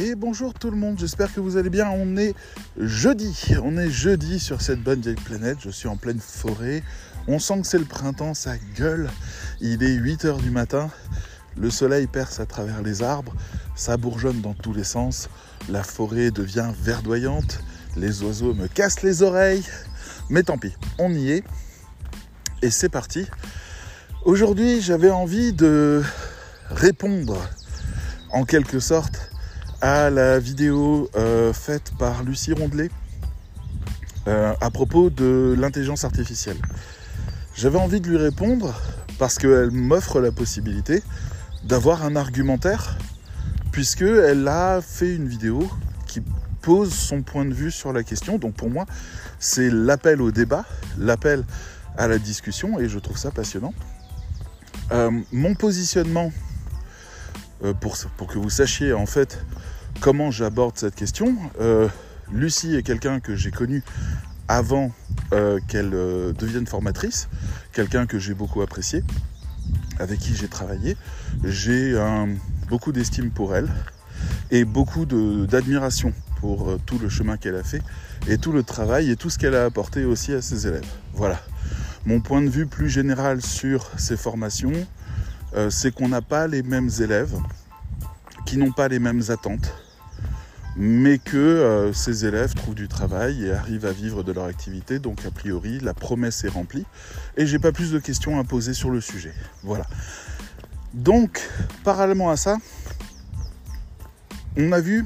Et bonjour tout le monde, j'espère que vous allez bien. On est jeudi, on est jeudi sur cette bonne vieille planète. Je suis en pleine forêt. On sent que c'est le printemps, ça gueule. Il est 8h du matin. Le soleil perce à travers les arbres. Ça bourgeonne dans tous les sens. La forêt devient verdoyante. Les oiseaux me cassent les oreilles. Mais tant pis, on y est. Et c'est parti. Aujourd'hui, j'avais envie de répondre en quelque sorte à la vidéo euh, faite par Lucie Rondelet euh, à propos de l'intelligence artificielle. J'avais envie de lui répondre parce qu'elle m'offre la possibilité d'avoir un argumentaire puisqu'elle a fait une vidéo qui pose son point de vue sur la question. Donc pour moi, c'est l'appel au débat, l'appel à la discussion et je trouve ça passionnant. Euh, mon positionnement, pour, pour que vous sachiez en fait comment j'aborde cette question. Euh, Lucie est quelqu'un que j'ai connu avant euh, qu'elle euh, devienne formatrice, quelqu'un que j'ai beaucoup apprécié, avec qui j'ai travaillé. J'ai beaucoup d'estime pour elle et beaucoup d'admiration pour tout le chemin qu'elle a fait et tout le travail et tout ce qu'elle a apporté aussi à ses élèves. Voilà. Mon point de vue plus général sur ces formations, c'est qu'on n'a pas les mêmes élèves, qui n'ont pas les mêmes attentes, mais que euh, ces élèves trouvent du travail et arrivent à vivre de leur activité. Donc a priori, la promesse est remplie. Et j'ai pas plus de questions à poser sur le sujet. Voilà. Donc, parallèlement à ça, on a vu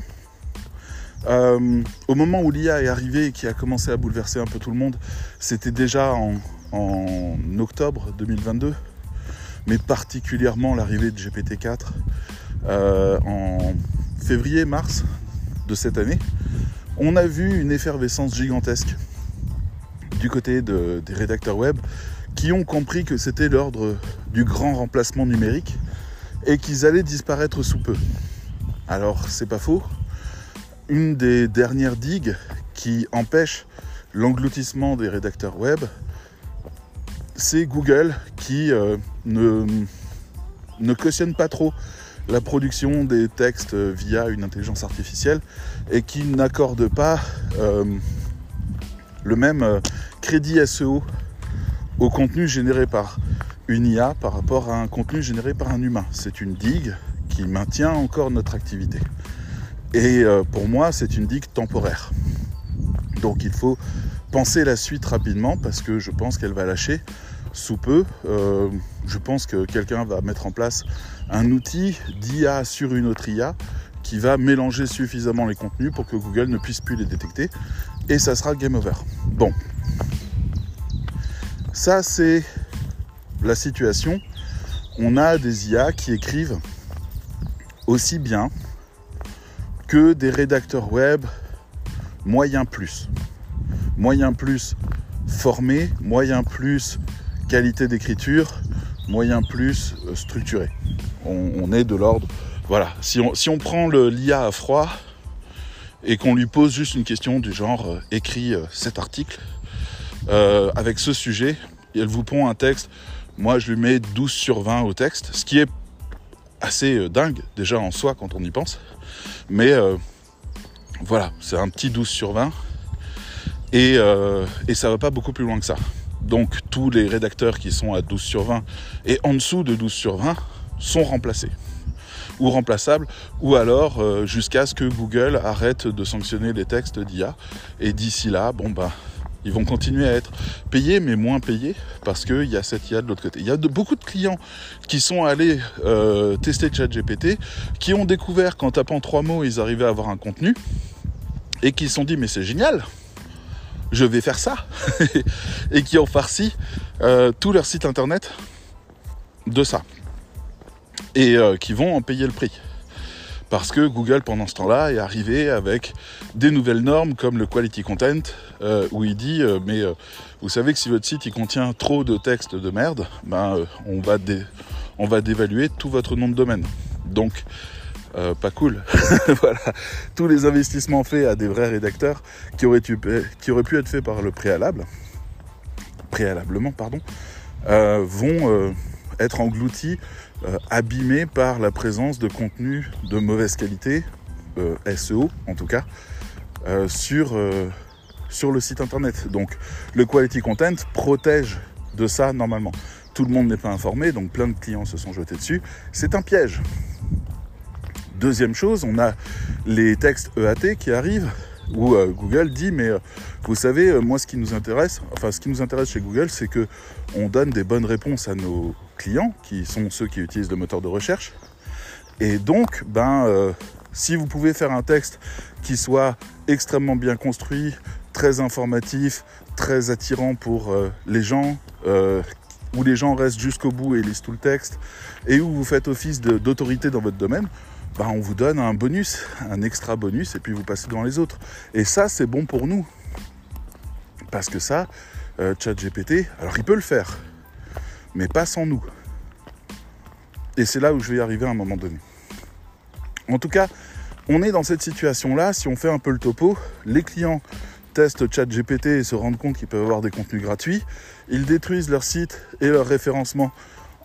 euh, au moment où l'IA est arrivée et qui a commencé à bouleverser un peu tout le monde, c'était déjà en, octobre 2022, mais particulièrement l'arrivée de GPT-4 euh, en février-mars de cette année, on a vu une effervescence gigantesque du côté des rédacteurs web qui ont compris que c'était l'ordre du grand remplacement numérique et qu'ils allaient disparaître sous peu. Alors c'est pas faux. Une des dernières digues qui empêche l'engloutissement des rédacteurs web, c'est Google qui euh, ne, ne cautionne pas trop la production des textes via une intelligence artificielle et qui n'accorde pas euh, le même euh, crédit SEO au contenu généré par une IA par rapport à un contenu généré par un humain. C'est une digue qui maintient encore notre activité. Et euh, pour moi, c'est une digue temporaire. Donc il faut penser la suite rapidement parce que je pense qu'elle va lâcher sous peu. Je pense que quelqu'un va mettre en place un outil d'IA sur une autre IA qui va mélanger suffisamment les contenus pour que Google ne puisse plus les détecter. Et ça sera game over. Bon. Ça, c'est la situation. On a des IA qui écrivent aussi bien que des rédacteurs web moyen plus. Moyen plus formé, moyen plus qualité d'écriture, moyen plus euh, structuré. On, est de l'ordre. Voilà, si on, si on prend l'IA à froid et qu'on lui pose juste une question du genre euh, écrit euh, cet article avec ce sujet, et elle vous pond un texte, moi je lui mets 12 sur 20 au texte, ce qui est assez dingue déjà en soi quand on y pense. Mais voilà, c'est un petit 12 sur 20. Et, et ça va pas beaucoup plus loin que ça. Donc tous les rédacteurs qui sont à 12 sur 20 et en dessous de 12 sur 20 sont remplacés ou remplaçables, ou alors euh, jusqu'à ce que Google arrête de sanctionner les textes d'IA. Et d'ici là, bon bah, ils vont continuer à être payés, mais moins payés, parce qu'il y a cette IA de l'autre côté. Il y a beaucoup de clients qui sont allés euh, tester ChatGPT, qui ont découvert qu'en tapant trois mots, ils arrivaient à avoir un contenu, et qui se sont dit, mais c'est génial, je vais faire ça, et qui ont farci euh, tout leur site internet de ça, et euh, qui vont en payer le prix. Parce que Google, pendant ce temps-là, est arrivé avec des nouvelles normes comme le quality content, euh, où il dit mais vous savez que si votre site il contient trop de textes de merde, ben on va on va dévaluer tout votre nom de domaine. Donc euh, pas cool. voilà, tous les investissements faits à des vrais rédacteurs qui auraient, pu, qui auraient pu être faits par le préalable, préalablement, pardon, euh, vont euh, être engloutis, abîmés par la présence de contenus de mauvaise qualité, SEO en tout cas, sur, sur le site internet. Donc le quality content protège de ça normalement. Tout le monde n'est pas informé, donc plein de clients se sont jetés dessus. C'est un piège. Deuxième chose, on a les textes EAT qui arrivent où euh, Google dit mais euh, vous savez euh, moi ce qui nous intéresse enfin ce qui nous intéresse chez Google c'est que on donne des bonnes réponses à nos clients qui sont ceux qui utilisent le moteur de recherche. Et donc ben si vous pouvez faire un texte qui soit extrêmement bien construit très informatif très attirant pour les gens où les gens restent jusqu'au bout et lisent tout le texte et où vous faites office d'autorité dans votre domaine bah, on vous donne un bonus, un extra bonus, et puis vous passez devant les autres. Et ça, c'est bon pour nous. Parce que ça, euh, ChatGPT, alors il peut le faire, mais pas sans nous. Et c'est là où je vais y arriver à un moment donné. En tout cas, on est dans cette situation-là, si on fait un peu le topo, les clients testent ChatGPT et se rendent compte qu'ils peuvent avoir des contenus gratuits, ils détruisent leur site et leur référencement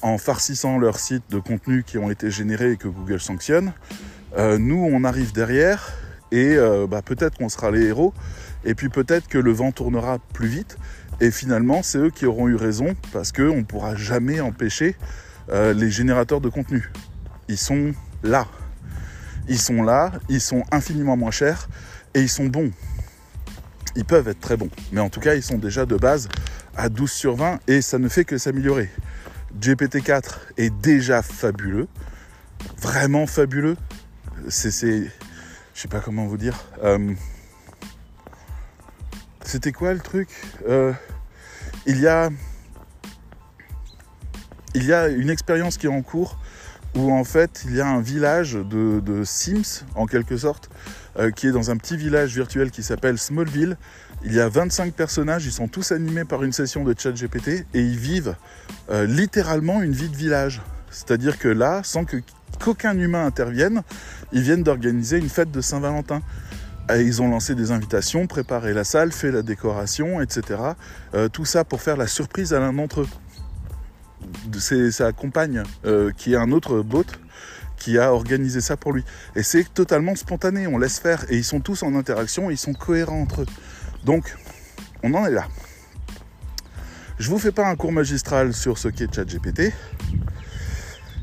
en farcissant leurs sites de contenus qui ont été générés et que Google sanctionne. Euh, nous, on arrive derrière et euh, bah, peut-être qu'on sera les héros et puis peut-être que le vent tournera plus vite et finalement, c'est eux qui auront eu raison parce qu'on ne pourra jamais empêcher euh, les générateurs de contenu. Ils sont là. Ils sont là, ils sont infiniment moins chers et ils sont bons. Ils peuvent être très bons, mais en tout cas, ils sont déjà de base à 12 sur 20 et ça ne fait que s'améliorer. GPT-4 est déjà fabuleux, vraiment fabuleux. C'est, je sais pas comment vous dire. Euh, c'était quoi le truc? Euh, Il y a, une expérience qui est en cours où en fait il y a un village de, Sims en quelque sorte euh, qui est dans un petit village virtuel qui s'appelle Smallville il y a 25 personnages, ils sont tous animés par une session de chat GPT et ils vivent euh, littéralement une vie de village. C'est-à-dire que là, sans qu'aucun humain intervienne, ils viennent d'organiser une fête de Saint-Valentin. ils ont lancé des invitations, préparé la salle, fait la décoration, etc. Euh, tout ça pour faire la surprise à l'un d'entre eux. C'est sa compagne, euh, qui est un autre bot, qui a organisé ça pour lui. Et c'est totalement spontané, on laisse faire. Et ils sont tous en interaction, ils sont cohérents entre eux. Donc, on en est là. Je vous fais pas un cours magistral sur ce qu'est ChatGPT.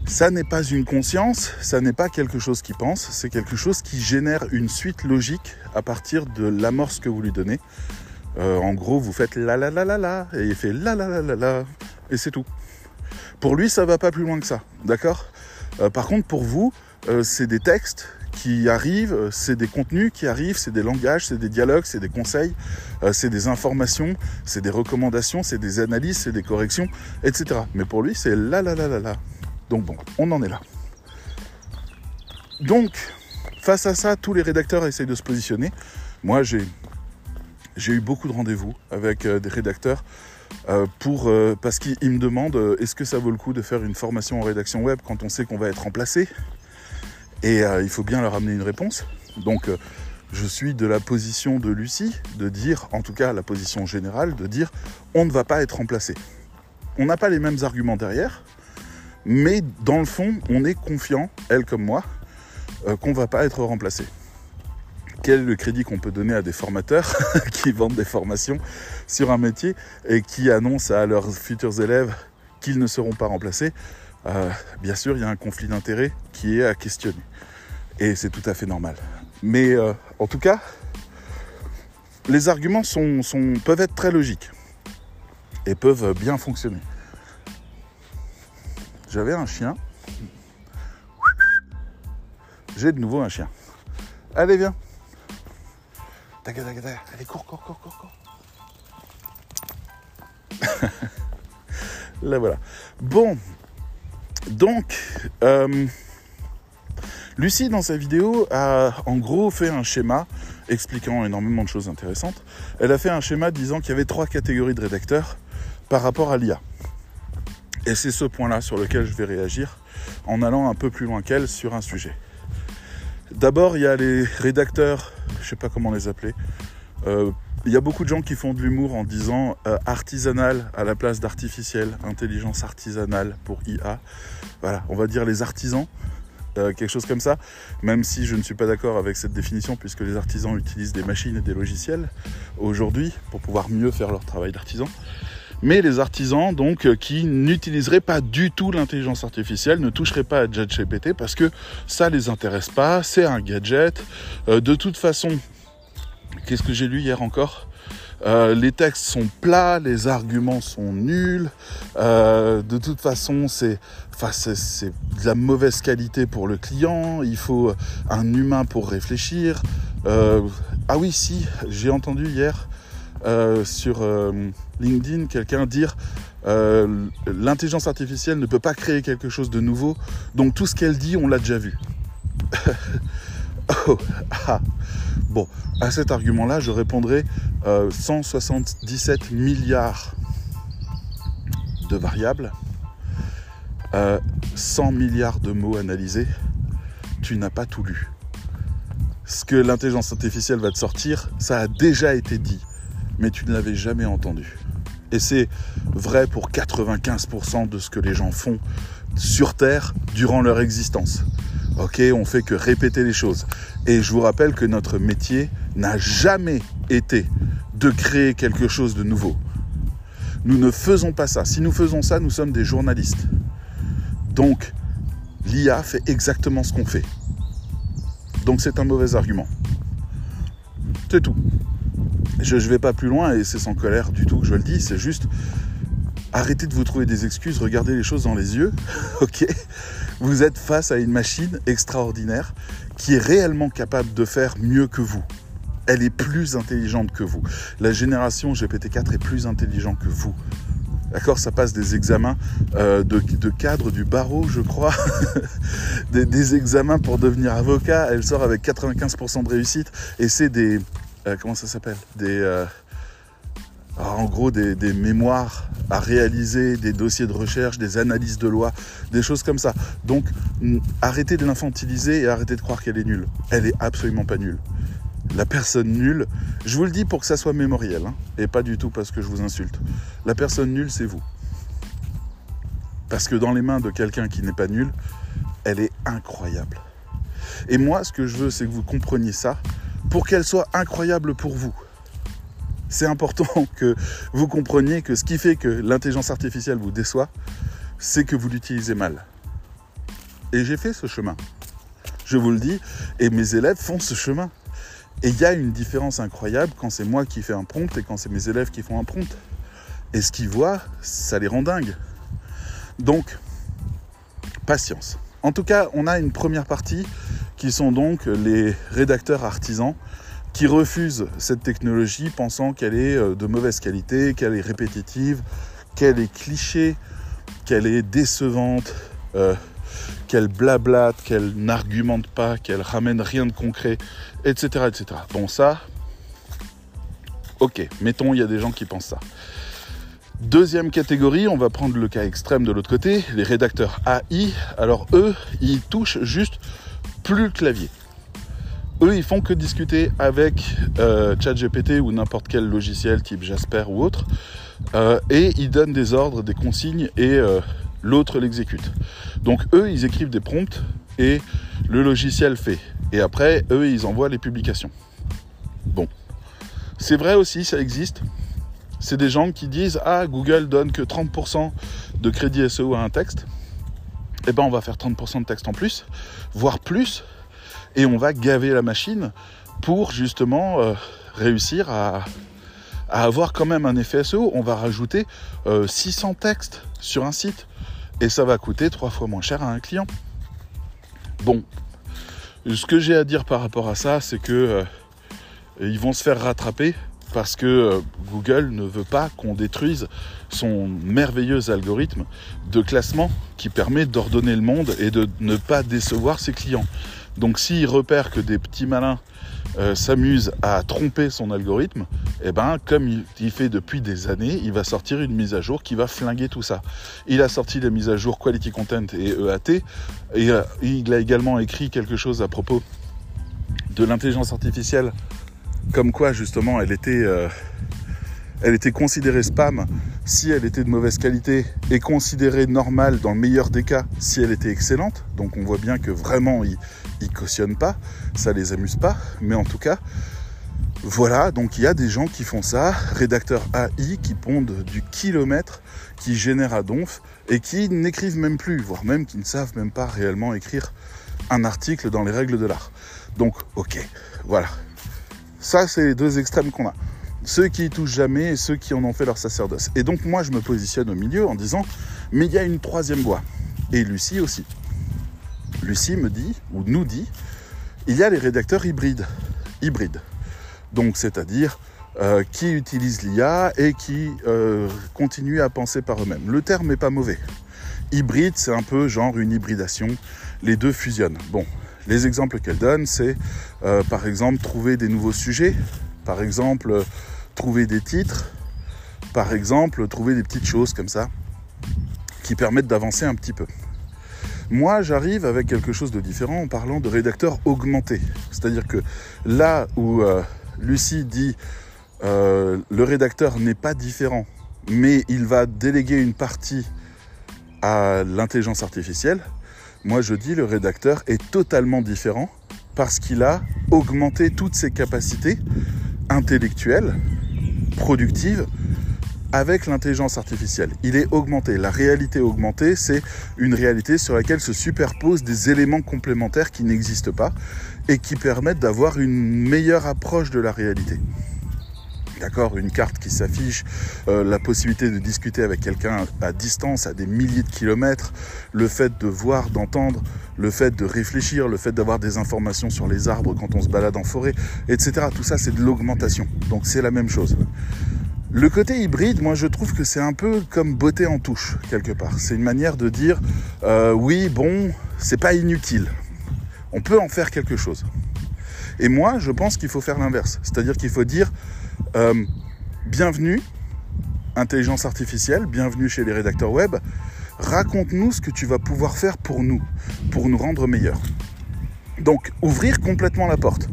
Ça n'est pas une conscience, ça n'est pas quelque chose qui pense, c'est quelque chose qui génère une suite logique à partir de l'amorce que vous lui donnez. Euh, en gros, vous faites la la la la la et il fait la la la la la et c'est tout. Pour lui, ça va pas plus loin que ça, d'accord? Euh, Par contre, pour vous, euh, c'est des textes qui arrivent, c'est des contenus qui arrivent, c'est des langages, c'est des dialogues, c'est des conseils, euh, c'est des informations, c'est des recommandations, c'est des analyses, c'est des corrections, etc. Mais pour lui, c'est là, là, là, là, là. Donc bon, on en est là. Donc, face à ça, tous les rédacteurs essayent de se positionner. Moi, j'ai, eu beaucoup de rendez-vous avec euh, des rédacteurs euh, pour, parce qu'ils me demandent est-ce que ça vaut le coup de faire une formation en rédaction web quand on sait qu'on va être remplacé? Et euh, il faut bien leur amener une réponse. Donc euh, je suis de la position de Lucie, de dire, en tout cas la position générale, de dire on ne va pas être remplacé. On n'a pas les mêmes arguments derrière, mais dans le fond, on est confiant, elle comme moi, euh, qu'on ne va pas être remplacé. Quel est le crédit qu'on peut donner à des formateurs qui vendent des formations sur un métier et qui annoncent à leurs futurs élèves qu'ils ne seront pas remplacés? Bien sûr, il y a un conflit d'intérêts qui est à questionner. Et c'est tout à fait normal. Mais euh, en tout cas, les arguments sont, peuvent être très logiques et peuvent bien fonctionner. J'avais un chien. J'ai de nouveau un chien. Allez, viens. Allez, cours, cours, cours, cours, cours. Là, voilà. Bon. Donc, euh, Lucie, dans sa vidéo, a en gros fait un schéma expliquant énormément de choses intéressantes. Elle a fait un schéma disant qu'il y avait trois catégories de rédacteurs par rapport à l'IA. Et c'est ce point-là sur lequel je vais réagir en allant un peu plus loin qu'elle sur un sujet. D'abord, il y a les rédacteurs, je ne sais pas comment les appeler. Euh, il y a beaucoup de gens qui font de l'humour en disant euh, artisanal à la place d'artificiel, intelligence artisanale pour IA. Voilà, on va dire les artisans euh, quelque chose comme ça, même si je ne suis pas d'accord avec cette définition, puisque les artisans utilisent des machines et des logiciels aujourd'hui pour pouvoir mieux faire leur travail d'artisan. Mais les artisans, donc, euh, qui n'utiliseraient pas du tout l'intelligence artificielle, ne toucheraient pas à ChatGPT parce que ça les intéresse pas, c'est un gadget. Euh, de toute façon, qu'est-ce que j'ai lu hier encore? Euh, les textes sont plats, les arguments sont nuls. Euh, de toute façon, c'est de la mauvaise qualité pour le client. Il faut un humain pour réfléchir. Euh, ah oui, si, j'ai entendu hier sur LinkedIn quelqu'un dire l'intelligence artificielle ne peut pas créer quelque chose de nouveau. Donc tout ce qu'elle dit, on l'a déjà vu. oh. Bon, à cet argument-là, je répondrai 177 euh, milliards de variables, 100 euh, milliards de mots analysés, tu n'as pas tout lu. Ce que l'intelligence artificielle va te sortir, ça a déjà été dit, mais tu ne l'avais jamais entendu. Et c'est vrai pour 95% de ce que les gens font sur Terre durant leur existence. Ok, on fait que répéter les choses. Et je vous rappelle que notre métier n'a jamais été de créer quelque chose de nouveau. Nous ne faisons pas ça. Si nous faisons ça, nous sommes des journalistes. Donc, l'IA fait exactement ce qu'on fait. Donc c'est un mauvais argument. C'est tout. Je ne vais pas plus loin et c'est sans colère du tout que je le dis, c'est juste arrêtez de vous trouver des excuses, regardez les choses dans les yeux, Vous êtes face à une machine extraordinaire qui est réellement capable de faire mieux que vous. Elle est plus intelligente que vous. La génération GPT-4 est plus intelligente que vous. D'accord Ça passe des examens euh, de, cadre du barreau, je crois, des, examens pour devenir avocat. Elle sort avec 95% de réussite et c'est des... Euh, comment ça s'appelle? Des... Euh, en gros des, mémoires à réaliser, des dossiers de recherche, des analyses de loi, des choses comme ça. Donc arrêtez de l'infantiliser et arrêtez de croire qu'elle est nulle. Elle est absolument pas nulle. La personne nulle, je vous le dis pour que ça soit mémoriel, hein, et pas du tout parce que je vous insulte. La personne nulle, c'est vous. Parce que dans les mains de quelqu'un qui n'est pas nul, elle est incroyable. Et moi, ce que je veux, c'est que vous compreniez ça pour qu'elle soit incroyable pour vous c'est important que vous compreniez que ce qui fait que l'intelligence artificielle vous déçoit, c'est que vous l'utilisez mal. Et j'ai fait ce chemin. Je vous le dis, et mes élèves font ce chemin. Et il y a une différence incroyable quand c'est moi qui fais un prompt et quand c'est mes élèves qui font un prompt. Et ce qu'ils voient, ça les rend dingues. Donc, patience. En tout cas, on a une première partie qui sont donc les rédacteurs artisans qui refusent cette technologie pensant qu'elle est euh, de mauvaise qualité, qu'elle est répétitive, qu'elle est cliché, qu'elle est décevante, euh, qu'elle blablate, qu'elle n'argumente pas, qu'elle ramène rien de concret, etc., etc. Bon, ça, ok, mettons, il y a des gens qui pensent ça. Deuxième catégorie, on va prendre le cas extrême de l'autre côté, les rédacteurs AI. Alors eux, ils touchent juste plus le clavier. Eux, ils font que discuter avec euh, ChatGPT ou n'importe quel logiciel type Jasper ou autre, euh, et ils donnent des ordres, des consignes, et euh, l'autre l'exécute. Donc eux, ils écrivent des prompts et le logiciel fait. Et après, eux, ils envoient les publications. Bon. C'est vrai aussi, ça existe. C'est des gens qui disent Ah, Google donne que 30% de crédit SEO à un texte. Eh ben, on va faire 30% de texte en plus, voire plus, et on va gaver la machine pour justement euh, réussir à, avoir quand même un effet SEO. On va rajouter 600 euh, textes sur un site et ça va coûter trois fois moins cher à un client. Bon, ce que j'ai à dire par rapport à ça, c'est que euh, ils vont se faire rattraper parce que Google ne veut pas qu'on détruise son merveilleux algorithme de classement qui permet d'ordonner le monde et de ne pas décevoir ses clients. Donc s'il repère que des petits malins euh, s'amusent à tromper son algorithme, eh ben, comme il, fait depuis des années, il va sortir une mise à jour qui va flinguer tout ça. Il a sorti la mise à jour Quality Content et EAT, et euh, il a également écrit quelque chose à propos de l'intelligence artificielle, comme quoi justement elle était, euh, elle était considérée spam si elle était de mauvaise qualité et considérée normale dans le meilleur des cas si elle était excellente. Donc on voit bien que vraiment ils, ils cautionnent pas, ça les amuse pas, mais en tout cas, voilà, donc il y a des gens qui font ça, rédacteurs AI qui pondent du kilomètre, qui génèrent à donf et qui n'écrivent même plus, voire même qui ne savent même pas réellement écrire un article dans les règles de l'art. Donc, ok, voilà. Ça, c'est les deux extrêmes qu'on a. Ceux qui y touchent jamais et ceux qui en ont fait leur sacerdoce. Et donc, moi, je me positionne au milieu en disant, mais il y a une troisième voie. Et Lucie aussi. Lucie me dit, ou nous dit, il y a les rédacteurs hybrides. Hybrides. Donc, c'est-à-dire euh, qui utilisent l'IA et qui euh, continuent à penser par eux-mêmes. Le terme n'est pas mauvais. Hybride, c'est un peu genre une hybridation. Les deux fusionnent. Bon, les exemples qu'elle donne, c'est euh, par exemple trouver des nouveaux sujets, par exemple trouver des titres, par exemple trouver des petites choses comme ça qui permettent d'avancer un petit peu. Moi, j'arrive avec quelque chose de différent en parlant de rédacteur augmenté. C'est-à-dire que là où euh, Lucie dit euh, le rédacteur n'est pas différent, mais il va déléguer une partie à l'intelligence artificielle, moi je dis le rédacteur est totalement différent parce qu'il a augmenté toutes ses capacités intellectuelles, productives, avec l'intelligence artificielle. Il est augmenté. La réalité augmentée, c'est une réalité sur laquelle se superposent des éléments complémentaires qui n'existent pas et qui permettent d'avoir une meilleure approche de la réalité. D'accord Une carte qui s'affiche, euh, la possibilité de discuter avec quelqu'un à distance, à des milliers de kilomètres, le fait de voir, d'entendre, le fait de réfléchir, le fait d'avoir des informations sur les arbres quand on se balade en forêt, etc. Tout ça, c'est de l'augmentation. Donc c'est la même chose. Le côté hybride, moi je trouve que c'est un peu comme beauté en touche, quelque part. C'est une manière de dire, euh, oui, bon, c'est pas inutile. On peut en faire quelque chose. Et moi, je pense qu'il faut faire l'inverse. C'est-à-dire qu'il faut dire, euh, bienvenue, intelligence artificielle, bienvenue chez les rédacteurs web. Raconte-nous ce que tu vas pouvoir faire pour nous, pour nous rendre meilleurs. Donc, ouvrir complètement la porte,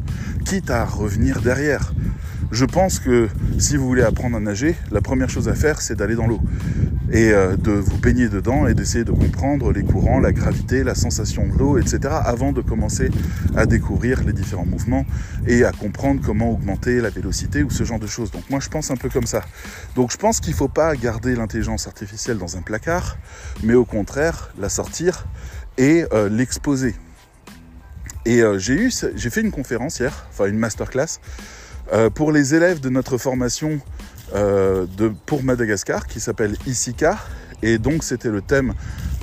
quitte à revenir derrière, je pense que si vous voulez apprendre à nager, la première chose à faire, c'est d'aller dans l'eau et euh, de vous baigner dedans et d'essayer de comprendre les courants, la gravité, la sensation de l'eau, etc. avant de commencer à découvrir les différents mouvements et à comprendre comment augmenter la vélocité ou ce genre de choses. Donc moi je pense un peu comme ça. Donc je pense qu'il ne faut pas garder l'intelligence artificielle dans un placard, mais au contraire la sortir et euh, l'exposer. Et euh, j'ai j'ai fait une conférence hier, enfin une masterclass euh, pour les élèves de notre formation euh, pour Madagascar qui s'appelle ISICA, et donc c'était le thème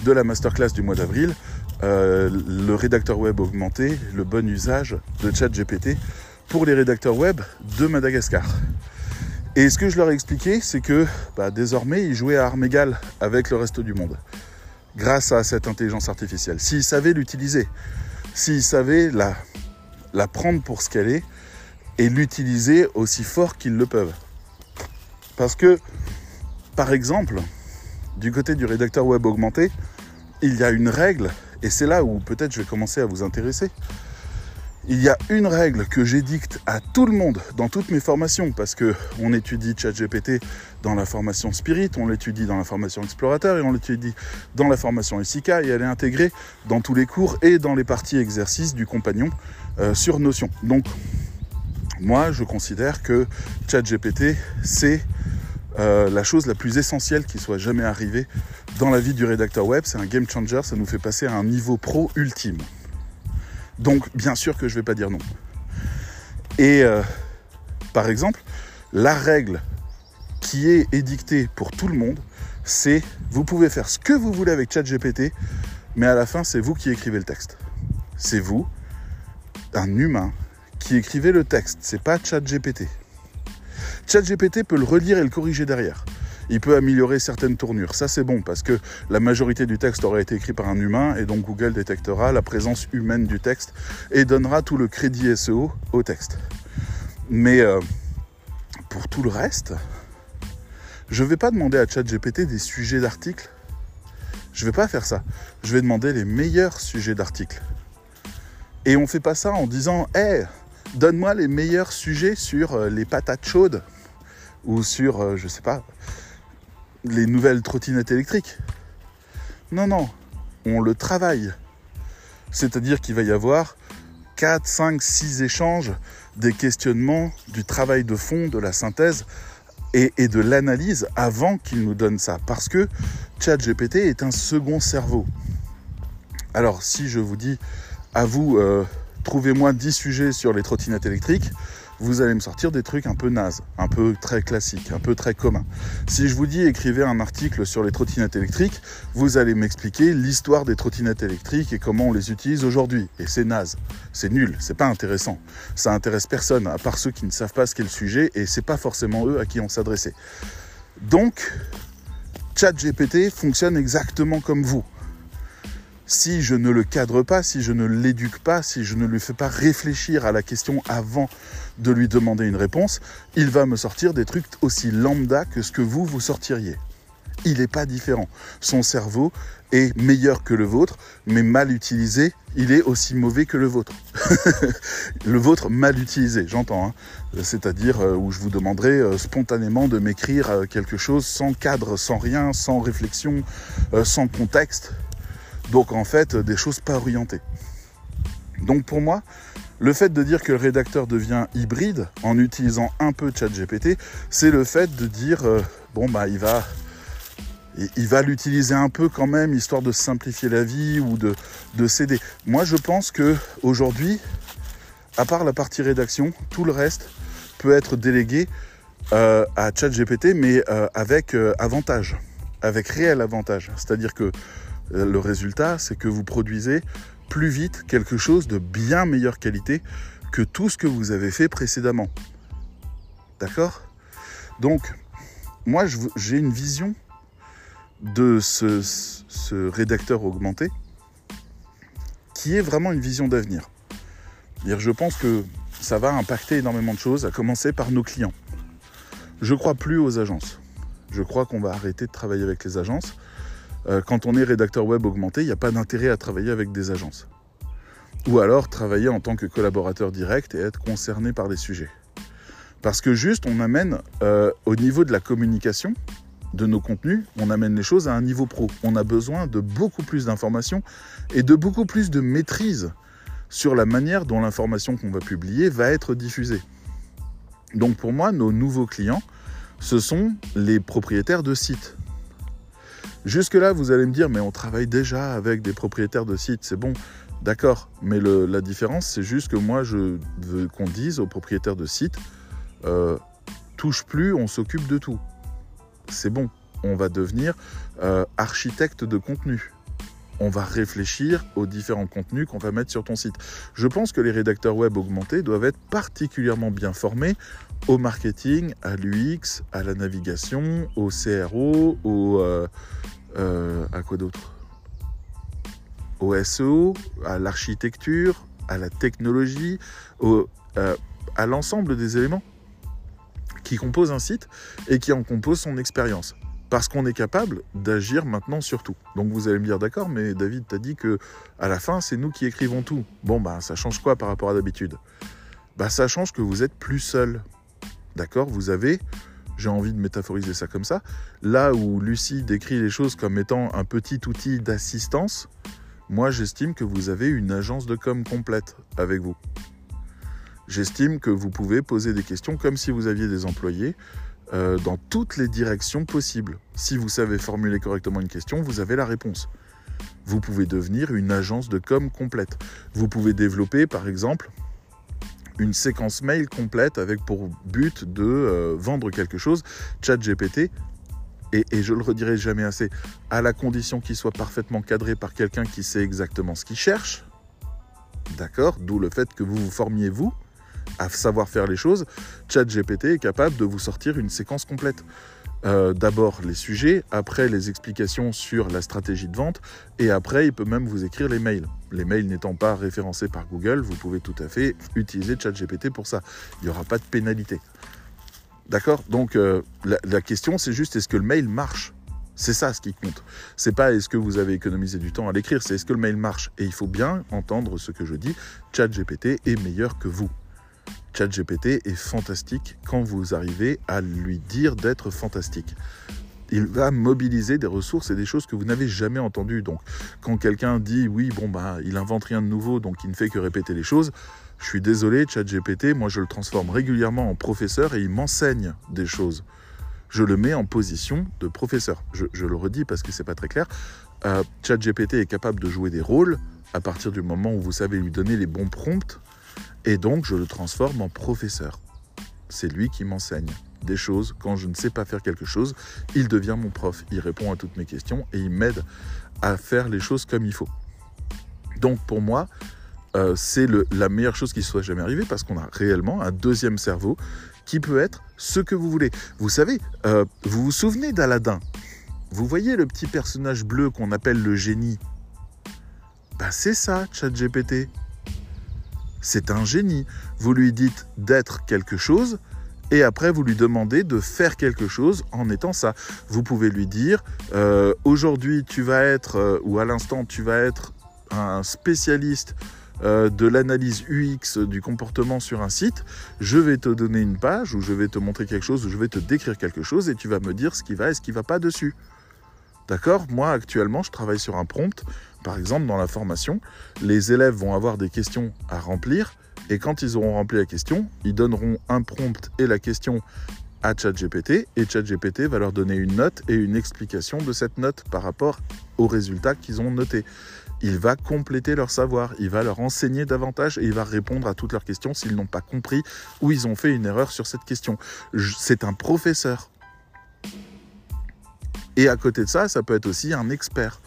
de la masterclass du mois d'avril, euh, le rédacteur web augmenté, le bon usage de ChatGPT pour les rédacteurs web de Madagascar. Et ce que je leur ai expliqué, c'est que bah, désormais, ils jouaient à armes égales avec le reste du monde, grâce à cette intelligence artificielle. S'ils savaient l'utiliser, s'ils savaient la, la prendre pour ce qu'elle est, et l'utiliser aussi fort qu'ils le peuvent. Parce que, par exemple, du côté du rédacteur web augmenté, il y a une règle, et c'est là où peut-être je vais commencer à vous intéresser. Il y a une règle que j'édicte à tout le monde dans toutes mes formations, parce que on étudie ChatGPT dans la formation Spirit, on l'étudie dans la formation Explorateur et on l'étudie dans la formation SIK, et elle est intégrée dans tous les cours et dans les parties exercices du compagnon euh, sur Notion. Donc moi, je considère que ChatGPT, c'est euh, la chose la plus essentielle qui soit jamais arrivée dans la vie du rédacteur web. C'est un game changer, ça nous fait passer à un niveau pro ultime. Donc, bien sûr que je ne vais pas dire non. Et euh, par exemple, la règle qui est édictée pour tout le monde, c'est vous pouvez faire ce que vous voulez avec ChatGPT, mais à la fin, c'est vous qui écrivez le texte. C'est vous, un humain, qui écrivait le texte, c'est pas ChatGPT. ChatGPT peut le relire et le corriger derrière. Il peut améliorer certaines tournures. Ça, c'est bon parce que la majorité du texte aurait été écrit par un humain et donc Google détectera la présence humaine du texte et donnera tout le crédit SEO au texte. Mais euh, pour tout le reste, je ne vais pas demander à ChatGPT des sujets d'articles. Je vais pas faire ça. Je vais demander les meilleurs sujets d'articles. Et on ne fait pas ça en disant Hé, donne-moi les meilleurs sujets sur euh, les patates chaudes ou sur, euh, je sais pas, les nouvelles trottinettes électriques. Non, non, on le travaille. C'est-à-dire qu'il va y avoir 4, 5, 6 échanges, des questionnements, du travail de fond, de la synthèse et, de l'analyse avant qu'il nous donne ça. Parce que ChatGPT est un second cerveau. Alors si je vous dis à vous, euh, trouvez-moi 10 sujets sur les trottinettes électriques, vous allez me sortir des trucs un peu nazes, un peu très classiques, un peu très communs. Si je vous dis écrivez un article sur les trottinettes électriques, vous allez m'expliquer l'histoire des trottinettes électriques et comment on les utilise aujourd'hui. Et c'est naze, c'est nul, c'est pas intéressant. Ça intéresse personne, à part ceux qui ne savent pas ce qu'est le sujet, et c'est pas forcément eux à qui on s'adressait. Donc, ChatGPT fonctionne exactement comme vous si je ne le cadre pas, si je ne l'éduque pas, si je ne lui fais pas réfléchir à la question avant de lui demander une réponse, il va me sortir des trucs aussi lambda que ce que vous, vous sortiriez. Il n'est pas différent. Son cerveau est meilleur que le vôtre, mais mal utilisé, il est aussi mauvais que le vôtre. le vôtre mal utilisé, j'entends. Hein. C'est-à-dire euh, où je vous demanderai euh, spontanément de m'écrire euh, quelque chose sans cadre, sans rien, sans réflexion, sans contexte. Donc en fait, des choses pas orientées. Donc pour moi, le fait de dire que le rédacteur devient hybride en utilisant un peu ChatGPT, c'est le fait de dire euh, bon bah il va il va l'utiliser un peu quand même histoire de simplifier la vie ou de, de céder. Moi je pense que aujourd'hui, à part la partie rédaction, tout le reste peut être délégué euh, à ChatGPT mais euh, avec avantage, avec réel avantage. C'est-à-dire que le résultat, c'est que vous produisez plus vite quelque chose de bien meilleure qualité que tout ce que vous avez fait précédemment. D'accord? Donc, moi, j'ai une vision de ce, rédacteur augmenté qui est vraiment une vision d'avenir. Je pense que ça va impacter énormément de choses, à commencer par nos clients. Je crois plus aux agences. Je crois qu'on va arrêter de travailler avec les agences euh, quand on est rédacteur web augmenté, il n'y a pas d'intérêt à travailler avec des agences. Ou alors travailler en tant que collaborateur direct et être concerné par des sujets. Parce que juste, on amène euh, au niveau de la communication de nos contenus, on amène les choses à un niveau pro. On a besoin de beaucoup plus d'informations et de beaucoup plus de maîtrise sur la manière dont l'information qu'on va publier va être diffusée. Donc pour moi, nos nouveaux clients, ce sont les propriétaires de sites. Jusque-là, vous allez me dire, mais on travaille déjà avec des propriétaires de sites, c'est bon. D'accord, mais la différence, c'est juste que moi, je veux qu'on dise aux propriétaires de sites, euh, touche plus, on s'occupe de tout. C'est bon, on va devenir euh, architecte de contenu. On va réfléchir aux différents contenus qu'on va mettre sur ton site. Je pense que les rédacteurs web augmentés doivent être particulièrement bien formés au marketing, à l'UX, à la navigation, au CRO, au, euh, euh, à quoi d'autre? Au SEO, à l'architecture, à la technologie, euh, à l'ensemble des éléments qui composent un site et qui en composent son expérience. Parce qu'on est capable d'agir maintenant sur tout. Donc vous allez me dire d'accord, mais David t'a dit que à la fin c'est nous qui écrivons tout. Bon bah ça change quoi par rapport à d'habitude? Bah ça change que vous êtes plus seul. D'accord? Vous avez j'ai envie de métaphoriser ça comme ça. Là où Lucie décrit les choses comme étant un petit outil d'assistance, moi j'estime que vous avez une agence de com complète avec vous. J'estime que vous pouvez poser des questions comme si vous aviez des employés euh, dans toutes les directions possibles. Si vous savez formuler correctement une question, vous avez la réponse. Vous pouvez devenir une agence de com complète. Vous pouvez développer par exemple une séquence mail complète avec pour but de euh, vendre quelque chose. ChatGPT, et, et je le redirai jamais assez, à la condition qu'il soit parfaitement cadré par quelqu'un qui sait exactement ce qu'il cherche. D'accord D'où le fait que vous vous formiez vous à savoir faire les choses. ChatGPT est capable de vous sortir une séquence complète. Euh, d'abord les sujets, après les explications sur la stratégie de vente, et après il peut même vous écrire les mails. Les mails n'étant pas référencés par Google, vous pouvez tout à fait utiliser ChatGPT pour ça. Il n'y aura pas de pénalité. D'accord? Donc euh, la, question c'est juste est-ce que le mail marche? C'est ça ce qui compte. C'est pas est-ce que vous avez économisé du temps à l'écrire, c'est est-ce que le mail marche? Et il faut bien entendre ce que je dis. ChatGPT est meilleur que vous. ChatGPT est fantastique quand vous arrivez à lui dire d'être fantastique. Il va mobiliser des ressources et des choses que vous n'avez jamais entendues. Donc, quand quelqu'un dit oui, bon, bah, il invente rien de nouveau, donc il ne fait que répéter les choses, je suis désolé, ChatGPT, moi je le transforme régulièrement en professeur et il m'enseigne des choses. Je le mets en position de professeur. Je, le redis parce que c'est pas très clair. Euh, ChatGPT est capable de jouer des rôles à partir du moment où vous savez lui donner les bons prompts et donc, je le transforme en professeur. C'est lui qui m'enseigne des choses. Quand je ne sais pas faire quelque chose, il devient mon prof. Il répond à toutes mes questions et il m'aide à faire les choses comme il faut. Donc, pour moi, euh, c'est la meilleure chose qui soit jamais arrivée parce qu'on a réellement un deuxième cerveau qui peut être ce que vous voulez. Vous savez, euh, vous vous souvenez d'Aladin? Vous voyez le petit personnage bleu qu'on appelle le génie? Bah, C'est ça, ChatGPT c'est un génie. Vous lui dites d'être quelque chose et après vous lui demandez de faire quelque chose en étant ça. Vous pouvez lui dire euh, aujourd'hui tu vas être, euh, ou à l'instant tu vas être un spécialiste euh, de l'analyse UX du comportement sur un site, je vais te donner une page ou je vais te montrer quelque chose ou je vais te décrire quelque chose et tu vas me dire ce qui va et ce qui ne va pas dessus. D'accord? Moi actuellement je travaille sur un prompt par exemple, dans la formation, les élèves vont avoir des questions à remplir et quand ils auront rempli la question, ils donneront un prompt et la question à ChatGPT et ChatGPT va leur donner une note et une explication de cette note par rapport aux résultats qu'ils ont notés. Il va compléter leur savoir, il va leur enseigner davantage et il va répondre à toutes leurs questions s'ils n'ont pas compris ou ils ont fait une erreur sur cette question. C'est un professeur. Et à côté de ça, ça peut être aussi un expert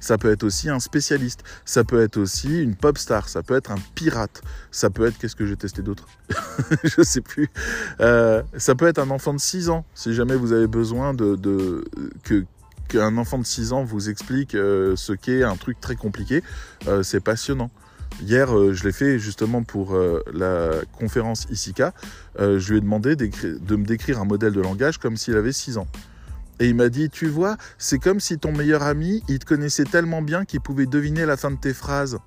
ça peut être aussi un spécialiste, ça peut être aussi une pop star, ça peut être un pirate, ça peut être, qu'est-ce que j'ai testé d'autre Je sais plus. Euh, ça peut être un enfant de 6 ans, si jamais vous avez besoin de, que qu'un enfant de 6 ans vous explique euh, ce qu'est un truc très compliqué, euh, c'est passionnant. Hier, je l'ai fait justement pour la conférence ISICA. je lui ai demandé de me décrire un modèle de langage comme s'il avait 6 ans. Et il m'a dit, tu vois, c'est comme si ton meilleur ami, il te connaissait tellement bien qu'il pouvait deviner la fin de tes phrases.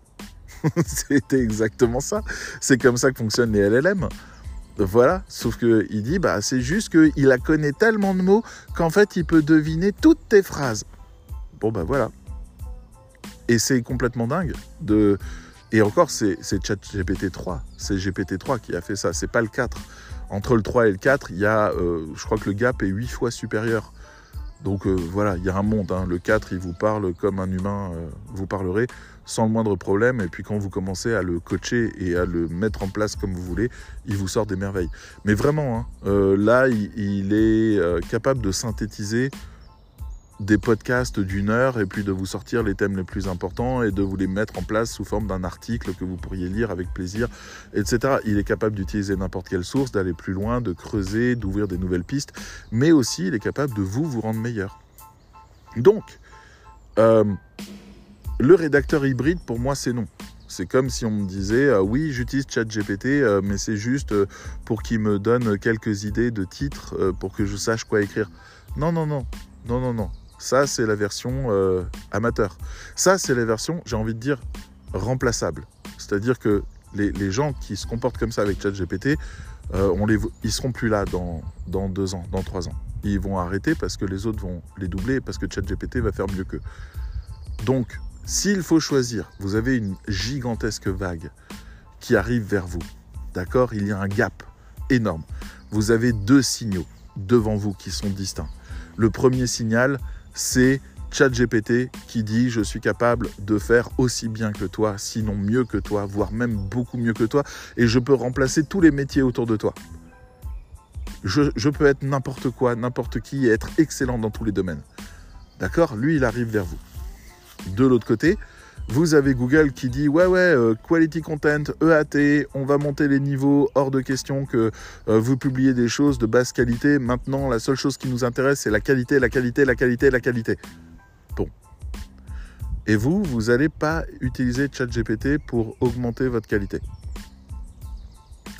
C'était exactement ça. C'est comme ça que fonctionnent les LLM. Voilà, sauf qu'il dit, bah, c'est juste qu'il a connaît tellement de mots qu'en fait, il peut deviner toutes tes phrases. Bon, bah voilà. Et c'est complètement dingue. De... Et encore, c'est ChatGPT 3. C'est GPT 3 qui a fait ça. C'est pas le 4. Entre le 3 et le 4, il y a, euh, je crois que le gap est 8 fois supérieur. Donc euh, voilà, il y a un monde. Hein. Le 4, il vous parle comme un humain euh, vous parlerait sans le moindre problème. Et puis quand vous commencez à le coacher et à le mettre en place comme vous voulez, il vous sort des merveilles. Mais vraiment, hein, euh, là, il est capable de synthétiser des podcasts d'une heure et puis de vous sortir les thèmes les plus importants et de vous les mettre en place sous forme d'un article que vous pourriez lire avec plaisir, etc. Il est capable d'utiliser n'importe quelle source, d'aller plus loin, de creuser, d'ouvrir des nouvelles pistes, mais aussi il est capable de vous vous rendre meilleur. Donc, euh, le rédacteur hybride, pour moi, c'est non. C'est comme si on me disait euh, oui, j'utilise ChatGPT, euh, mais c'est juste pour qu'il me donne quelques idées de titres pour que je sache quoi écrire. Non, non, non, non, non, non. Ça, c'est la version euh, amateur. Ça, c'est la version, j'ai envie de dire, remplaçable. C'est-à-dire que les, gens qui se comportent comme ça avec ChatGPT, euh, on les, ils seront plus là dans, dans deux ans, dans trois ans. Ils vont arrêter parce que les autres vont les doubler parce que ChatGPT va faire mieux qu'eux. Donc, s'il faut choisir, vous avez une gigantesque vague qui arrive vers vous. D'accord? Il y a un gap énorme. Vous avez deux signaux devant vous qui sont distincts. Le premier signal, c'est ChatGPT qui dit je suis capable de faire aussi bien que toi, sinon mieux que toi, voire même beaucoup mieux que toi, et je peux remplacer tous les métiers autour de toi. Je, peux être n'importe quoi, n'importe qui, et être excellent dans tous les domaines. D'accord? Lui, il arrive vers vous. De l'autre côté, vous avez Google qui dit ouais ouais euh, quality content EAT, on va monter les niveaux, hors de question que euh, vous publiez des choses de basse qualité. Maintenant, la seule chose qui nous intéresse, c'est la qualité, la qualité, la qualité, la qualité. Bon. Et vous, vous n'allez pas utiliser ChatGPT pour augmenter votre qualité.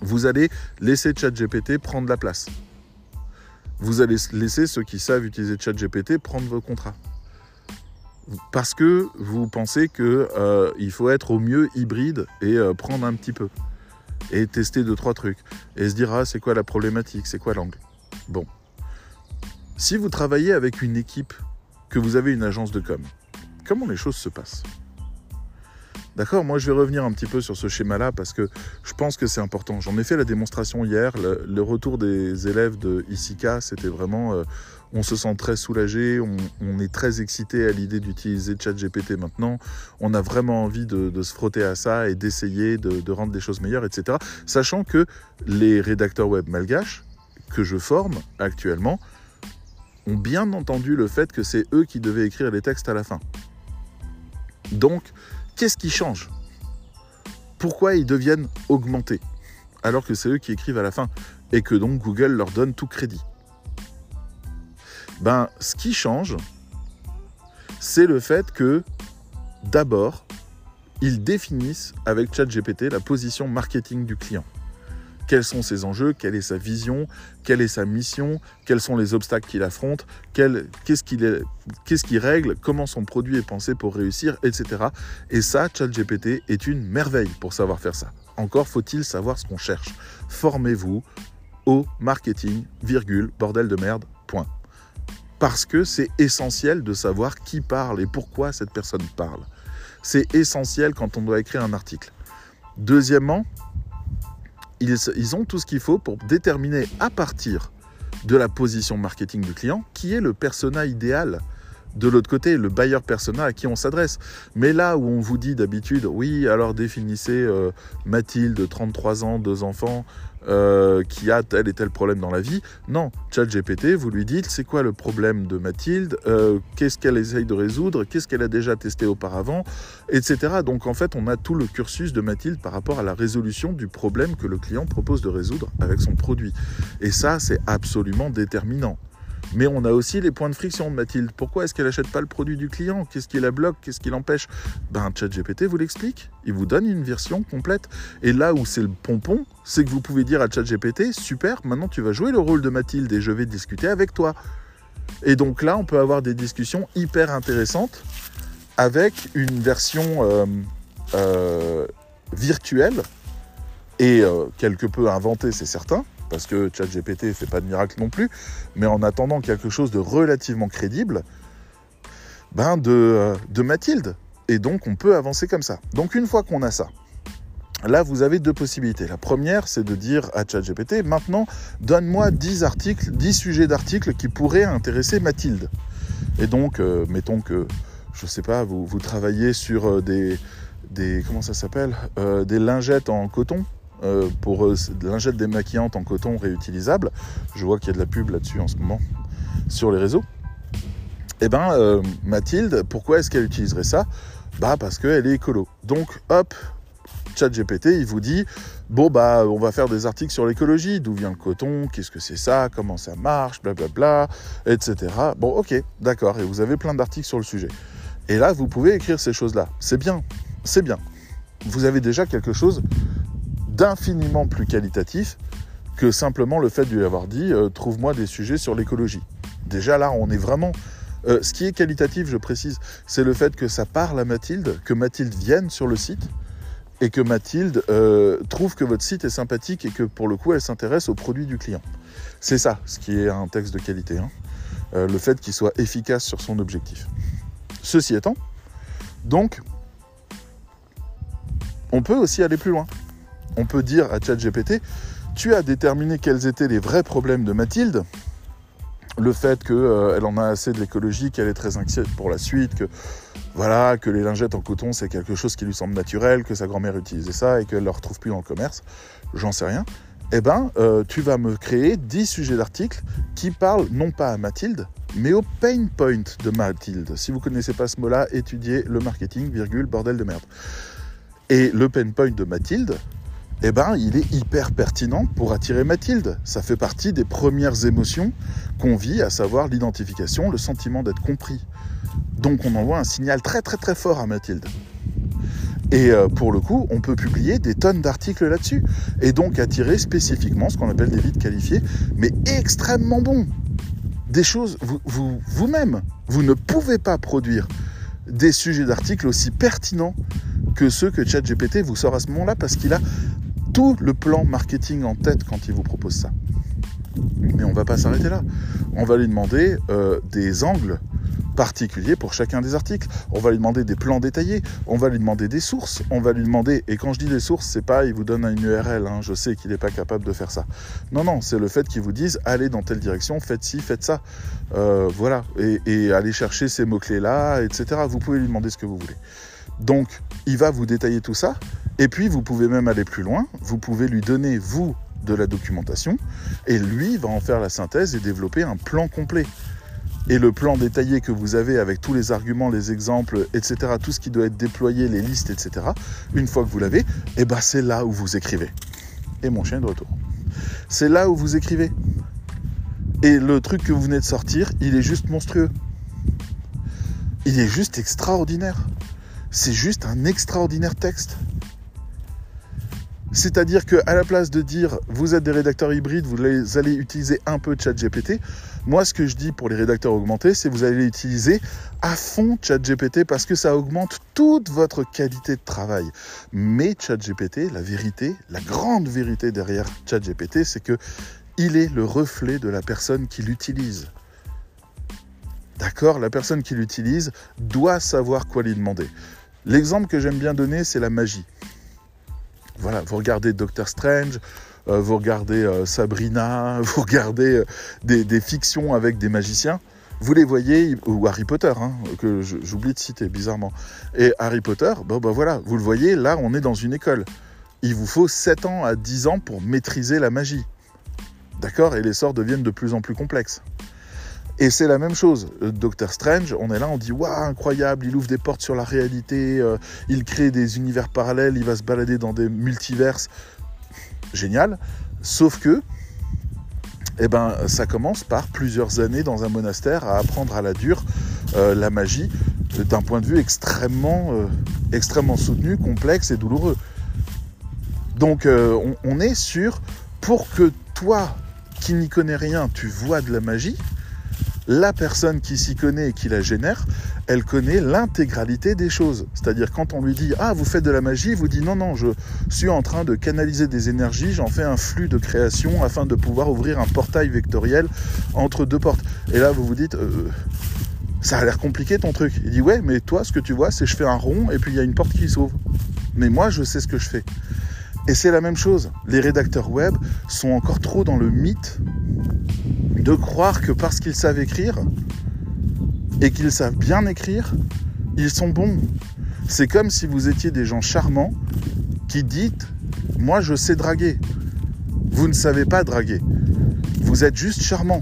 Vous allez laisser ChatGPT prendre la place. Vous allez laisser ceux qui savent utiliser ChatGPT prendre vos contrats parce que vous pensez qu'il euh, faut être au mieux hybride et euh, prendre un petit peu. et tester deux, trois trucs et se dire, ah, c'est quoi la problématique, c'est quoi l'angle? Bon. Si vous travaillez avec une équipe, que vous avez une agence de com, comment les choses se passent? D'accord Moi, je vais revenir un petit peu sur ce schéma-là parce que je pense que c'est important. J'en ai fait la démonstration hier. Le, retour des élèves de ICICA, c'était vraiment. Euh, on se sent très soulagé, on, est très excité à l'idée d'utiliser ChatGPT maintenant. On a vraiment envie de, se frotter à ça et d'essayer de, de, rendre les choses meilleures, etc. Sachant que les rédacteurs web malgaches que je forme actuellement ont bien entendu le fait que c'est eux qui devaient écrire les textes à la fin. Donc, Qu'est-ce qui change? Pourquoi ils deviennent augmentés alors que c'est eux qui écrivent à la fin et que donc Google leur donne tout crédit? Ben, ce qui change, c'est le fait que d'abord, ils définissent avec ChatGPT la position marketing du client quels sont ses enjeux, quelle est sa vision, quelle est sa mission, quels sont les obstacles qu'il affronte, qu'est-ce qu'il règle, comment son produit est pensé pour réussir, etc. Et ça, ChatGPT est une merveille pour savoir faire ça. Encore faut-il savoir ce qu'on cherche. Formez-vous au marketing, virgule, bordel de merde, point. Parce que c'est essentiel de savoir qui parle et pourquoi cette personne parle. C'est essentiel quand on doit écrire un article. Deuxièmement, ils, ont tout ce qu'il faut pour déterminer à partir de la position marketing du client qui est le persona idéal de l'autre côté, le buyer persona à qui on s'adresse. Mais là où on vous dit d'habitude, oui, alors définissez euh, Mathilde, 33 ans, deux enfants, euh, qui a tel et tel problème dans la vie. Non, ChatGPT, vous lui dites c'est quoi le problème de Mathilde, euh, qu'est-ce qu'elle essaye de résoudre, qu'est-ce qu'elle a déjà testé auparavant, etc. Donc en fait, on a tout le cursus de Mathilde par rapport à la résolution du problème que le client propose de résoudre avec son produit. Et ça, c'est absolument déterminant. Mais on a aussi les points de friction de Mathilde. Pourquoi est-ce qu'elle n'achète pas le produit du client? Qu'est-ce qui la bloque? Qu'est-ce qui l'empêche? Ben, ChatGPT vous l'explique. Il vous donne une version complète. Et là où c'est le pompon, c'est que vous pouvez dire à ChatGPT super, maintenant tu vas jouer le rôle de Mathilde et je vais discuter avec toi. Et donc là, on peut avoir des discussions hyper intéressantes avec une version euh, euh, virtuelle et euh, quelque peu inventée, c'est certain, parce que ChatGPT ne fait pas de miracle non plus, mais en attendant quelque chose de relativement crédible, ben de, euh, de Mathilde. Et donc on peut avancer comme ça. Donc une fois qu'on a ça, Là, vous avez deux possibilités. La première, c'est de dire à ChatGPT, maintenant, donne-moi 10 articles, 10 sujets d'articles qui pourraient intéresser Mathilde. Et donc, euh, mettons que, je ne sais pas, vous, vous travaillez sur euh, des, des, comment ça s'appelle, des lingettes en coton, euh, pour euh, lingettes démaquillantes en coton réutilisables. Je vois qu'il y a de la pub là-dessus en ce moment sur les réseaux. Eh ben, euh, Mathilde, pourquoi est-ce qu'elle utiliserait ça? Bah parce qu'elle est écolo. Donc, hop, ChatGPT, il vous dit bon bah on va faire des articles sur l'écologie, d'où vient le coton, qu'est-ce que c'est ça, comment ça marche, blablabla, etc. Bon, ok, d'accord. Et vous avez plein d'articles sur le sujet. Et là, vous pouvez écrire ces choses-là. C'est bien, c'est bien. Vous avez déjà quelque chose d'infiniment plus qualitatif que simplement le fait de lui avoir dit euh, trouve-moi des sujets sur l'écologie. Déjà là, on est vraiment. Euh, ce qui est qualitatif, je précise, c'est le fait que ça parle à Mathilde, que Mathilde vienne sur le site et que Mathilde euh, trouve que votre site est sympathique et que pour le coup, elle s'intéresse aux produits du client. C'est ça, ce qui est un texte de qualité. Hein. le fait qu'il soit efficace sur son objectif. Ceci étant, donc, on peut aussi aller plus loin on peut dire à ChatGPT, tu as déterminé quels étaient les vrais problèmes de Mathilde, le fait qu'elle euh, en a assez de l'écologie, qu'elle est très inquiète pour la suite, que voilà, que les lingettes en coton c'est quelque chose qui lui semble naturel, que sa grand-mère utilisait ça et qu'elle ne le retrouve plus dans le commerce, j'en sais rien. Eh ben, euh, tu vas me créer 10 sujets d'articles qui parlent non pas à Mathilde, mais au pain point de Mathilde. Si vous connaissez pas ce mot-là, étudiez le marketing, virgule, bordel de merde. Et le pain point de Mathilde, eh ben, il est hyper pertinent pour attirer Mathilde. Ça fait partie des premières émotions qu'on vit, à savoir l'identification, le sentiment d'être compris. Donc on envoie un signal très très très fort à Mathilde. Et euh, pour le coup, on peut publier des tonnes d'articles là-dessus. Et donc attirer spécifiquement ce qu'on appelle des leads qualifiés, mais extrêmement bons. Des choses, vous, vous-même, vous ne pouvez pas produire des sujets d'articles aussi pertinents que ceux que ChatGPT vous sort à ce moment-là parce qu'il a tout le plan marketing en tête quand il vous propose ça. Mais on va pas s'arrêter là. On va lui demander euh, des angles particulier pour chacun des articles. On va lui demander des plans détaillés, on va lui demander des sources, on va lui demander, et quand je dis des sources, c'est pas il vous donne une URL, hein, je sais qu'il n'est pas capable de faire ça. Non, non, c'est le fait qu'il vous dise allez dans telle direction, faites ci, faites ça. Euh, voilà, et, et allez chercher ces mots-clés-là, etc. Vous pouvez lui demander ce que vous voulez. Donc, il va vous détailler tout ça, et puis vous pouvez même aller plus loin, vous pouvez lui donner, vous, de la documentation, et lui va en faire la synthèse et développer un plan complet et le plan détaillé que vous avez avec tous les arguments, les exemples, etc., tout ce qui doit être déployé, les listes, etc., une fois que vous l'avez, eh ben c'est là où vous écrivez. Et mon chien est de retour. C'est là où vous écrivez. Et le truc que vous venez de sortir, il est juste monstrueux. Il est juste extraordinaire. C'est juste un extraordinaire texte. C'est-à-dire qu'à la place de dire vous êtes des rédacteurs hybrides, vous allez utiliser un peu ChatGPT, moi ce que je dis pour les rédacteurs augmentés, c'est vous allez utiliser à fond ChatGPT parce que ça augmente toute votre qualité de travail. Mais ChatGPT, la vérité, la grande vérité derrière ChatGPT, c'est que il est le reflet de la personne qui l'utilise. D'accord? La personne qui l'utilise doit savoir quoi lui demander. L'exemple que j'aime bien donner, c'est la magie. Voilà, vous regardez Doctor Strange, euh, vous regardez euh, Sabrina, vous regardez euh, des, fictions avec des magiciens, vous les voyez, ou Harry Potter, hein, que j'oublie de citer bizarrement. Et Harry Potter, bon ben voilà, vous le voyez, là on est dans une école. Il vous faut 7 ans à 10 ans pour maîtriser la magie. D'accord? Et les sorts deviennent de plus en plus complexes. Et c'est la même chose. Euh, Doctor Strange, on est là, on dit waouh, incroyable, il ouvre des portes sur la réalité, euh, il crée des univers parallèles, il va se balader dans des multiverses. Génial. Sauf que, eh ben, ça commence par plusieurs années dans un monastère à apprendre à la dure euh, la magie d'un point de vue extrêmement, extrêmement soutenu, complexe et douloureux. Donc, on, on est sûr, pour que toi, qui n'y connais rien, tu vois de la magie, la personne qui s'y connaît et qui la génère, elle connaît l'intégralité des choses. C'est-à-dire quand on lui dit Ah, vous faites de la magie, vous dit Non, non, je suis en train de canaliser des énergies, j'en fais un flux de création afin de pouvoir ouvrir un portail vectoriel entre deux portes. Et là, vous vous dites euh, Ça a l'air compliqué ton truc. Il dit Ouais, mais toi, ce que tu vois, c'est je fais un rond et puis il y a une porte qui s'ouvre. Mais moi, je sais ce que je fais. Et c'est la même chose. Les rédacteurs web sont encore trop dans le mythe de croire que parce qu'ils savent écrire et qu'ils savent bien écrire, ils sont bons. C'est comme si vous étiez des gens charmants qui dites Moi je sais draguer. Vous ne savez pas draguer. Vous êtes juste charmant.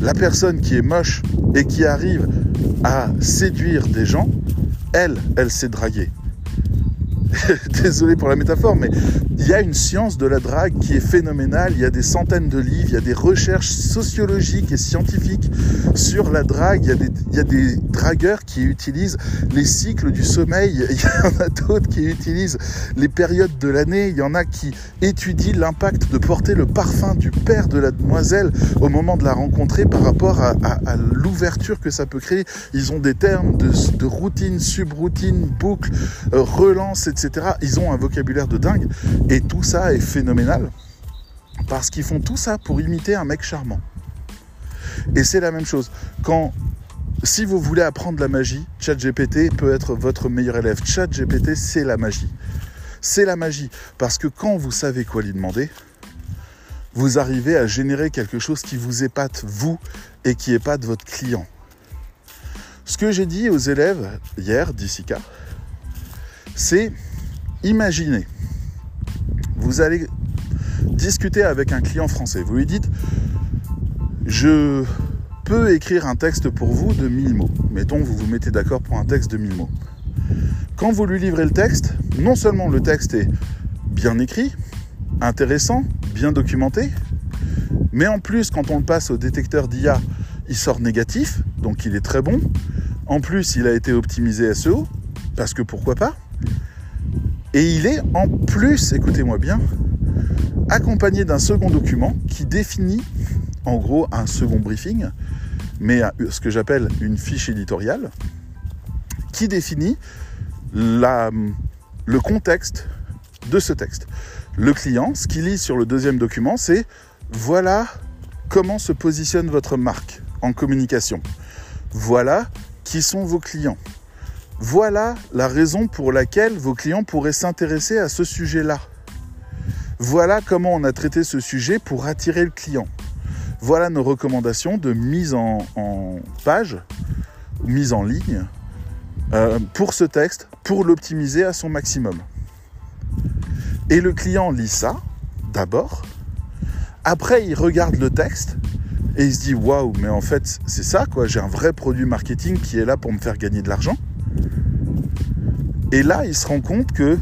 La personne qui est moche et qui arrive à séduire des gens, elle, elle sait draguer. désolé pour la métaphore, mais il y a une science de la drague qui est phénoménale. Il y a des centaines de livres, il y a des recherches sociologiques et scientifiques sur la drague. Il y a des, dragueurs qui utilisent les cycles du sommeil. Il y en a d'autres qui utilisent les périodes de l'année. Il y en a qui étudient l'impact de porter le parfum du père de la demoiselle au moment de la rencontrer par rapport à, l'ouverture que ça peut créer. Ils ont des termes de, de routine, subroutine, boucle, euh, relance, etc ils ont un vocabulaire de dingue. Et tout ça est phénoménal. Parce qu'ils font tout ça pour imiter un mec charmant. Et c'est la même chose. Quand, si vous voulez apprendre la magie, ChatGPT peut être votre meilleur élève. ChatGPT, c'est la magie. C'est la magie. Parce que quand vous savez quoi lui demander, vous arrivez à générer quelque chose qui vous épate, vous, et qui épate votre client. Ce que j'ai dit aux élèves hier d'Issika, c'est Imaginez, vous allez discuter avec un client français. Vous lui dites, je peux écrire un texte pour vous de 1000 mots. Mettons, vous vous mettez d'accord pour un texte de 1000 mots. Quand vous lui livrez le texte, non seulement le texte est bien écrit, intéressant, bien documenté, mais en plus, quand on le passe au détecteur d'IA, il sort négatif, donc il est très bon. En plus, il a été optimisé SEO, parce que pourquoi pas? Et il est en plus, écoutez-moi bien, accompagné d'un second document qui définit en gros un second briefing, mais ce que j'appelle une fiche éditoriale, qui définit le contexte de ce texte. Le client, ce qu'il lit sur le deuxième document, c'est voilà comment se positionne votre marque en communication. Voilà qui sont vos clients. Voilà la raison pour laquelle vos clients pourraient s'intéresser à ce sujet-là. Voilà comment on a traité ce sujet pour attirer le client. Voilà nos recommandations de mise en, page, mise en ligne, euh, pour ce texte, pour l'optimiser à son maximum. Et le client lit ça, d'abord. Après, il regarde le texte et il se dit waouh, mais en fait, c'est ça quoi, j'ai un vrai produit marketing qui est là pour me faire gagner de l'argent. Et là, il se rend compte que